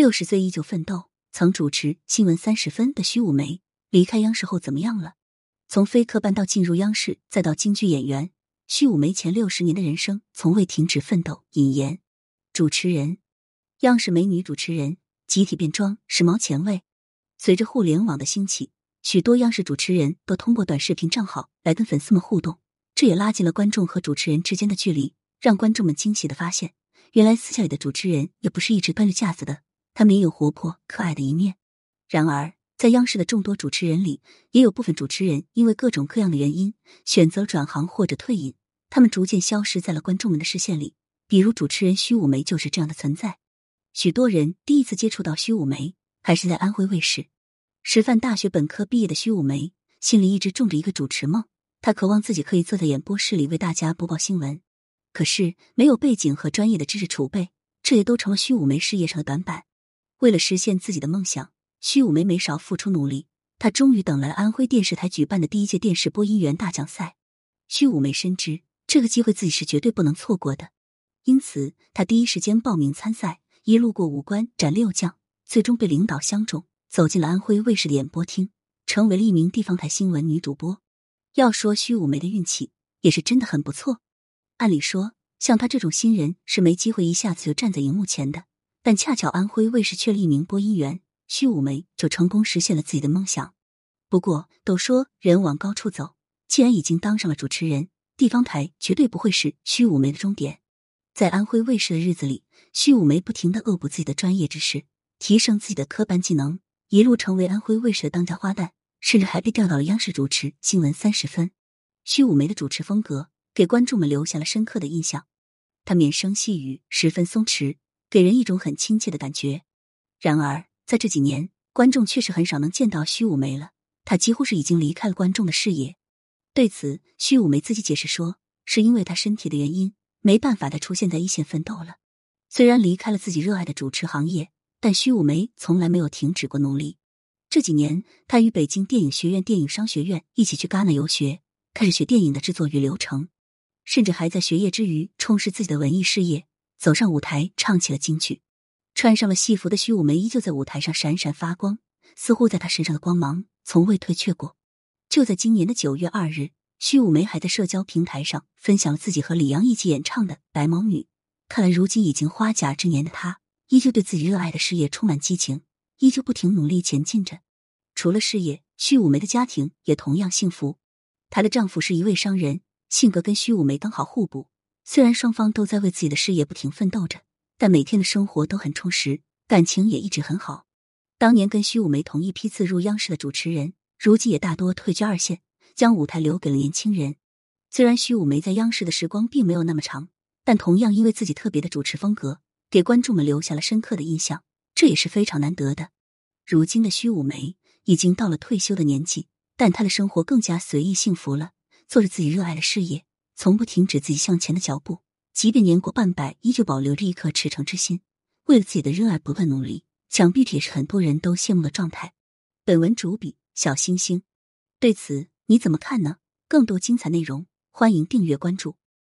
六十岁依旧奋斗，曾主持新闻三十分的虚五梅离开央视后怎么样了？从非科班到进入央视，再到京剧演员，虚五梅前六十年的人生从未停止奋斗。引言：主持人，央视美女主持人集体变装，时髦前卫。随着互联网的兴起，许多央视主持人都通过短视频账号来跟粉丝们互动，这也拉近了观众和主持人之间的距离，让观众们惊喜的发现，原来私下里的主持人也不是一直端着架子的。他们也有活泼可爱的一面。然而，在央视的众多主持人里，也有部分主持人因为各种各样的原因选择转行或者退隐，他们逐渐消失在了观众们的视线里。比如主持人虚五梅就是这样的存在。许多人第一次接触到虚五梅，还是在安徽卫视。师范大学本科毕业的虚五梅，心里一直种着一个主持梦。她渴望自己可以坐在演播室里为大家播报新闻。可是，没有背景和专业的知识储备，这也都成了虚五梅事业上的短板。为了实现自己的梦想，虚五梅没少付出努力。她终于等来了安徽电视台举办的第一届电视播音员大奖赛。虚五梅深知这个机会自己是绝对不能错过的，因此她第一时间报名参赛，一路过五关斩六将，最终被领导相中，走进了安徽卫视的演播厅，成为了一名地方台新闻女主播。要说虚五梅的运气，也是真的很不错。按理说，像她这种新人是没机会一下子就站在荧幕前的。但恰巧安徽卫视缺了一名播音员，虚五梅就成功实现了自己的梦想。不过都说人往高处走，既然已经当上了主持人，地方台绝对不会是虚五梅的终点。在安徽卫视的日子里，虚五梅不停的恶补自己的专业知识，提升自己的科班技能，一路成为安徽卫视的当家花旦，甚至还被调到了央视主持新闻三十分。虚五梅的主持风格给观众们留下了深刻的印象，她绵声细语，十分松弛。给人一种很亲切的感觉。然而，在这几年，观众确实很少能见到虚五梅了。她几乎是已经离开了观众的视野。对此，虚五梅自己解释说，是因为她身体的原因，没办法再出现在一线奋斗了。虽然离开了自己热爱的主持行业，但虚五梅从来没有停止过努力。这几年，她与北京电影学院电影商学院一起去戛纳游学，开始学电影的制作与流程，甚至还在学业之余充实自己的文艺事业。走上舞台，唱起了京剧，穿上了戏服的徐武梅依旧在舞台上闪闪发光，似乎在她身上的光芒从未退却过。就在今年的九月二日，徐武梅还在社交平台上分享了自己和李阳一起演唱的《白毛女》。看来，如今已经花甲之年的她，依旧对自己热爱的事业充满激情，依旧不停努力前进着。除了事业，徐武梅的家庭也同样幸福。她的丈夫是一位商人，性格跟徐武梅刚好互补。虽然双方都在为自己的事业不停奋斗着，但每天的生活都很充实，感情也一直很好。当年跟徐武梅同一批次入央视的主持人，如今也大多退居二线，将舞台留给了年轻人。虽然徐武梅在央视的时光并没有那么长，但同样因为自己特别的主持风格，给观众们留下了深刻的印象，这也是非常难得的。如今的徐武梅已经到了退休的年纪，但她的生活更加随意幸福了，做着自己热爱的事业。从不停止自己向前的脚步，即便年过半百，依旧保留着一颗赤诚之心，为了自己的热爱不断努力。想必也是很多人都羡慕的状态。本文主笔小星星，对此你怎么看呢？更多精彩内容，欢迎订阅关注。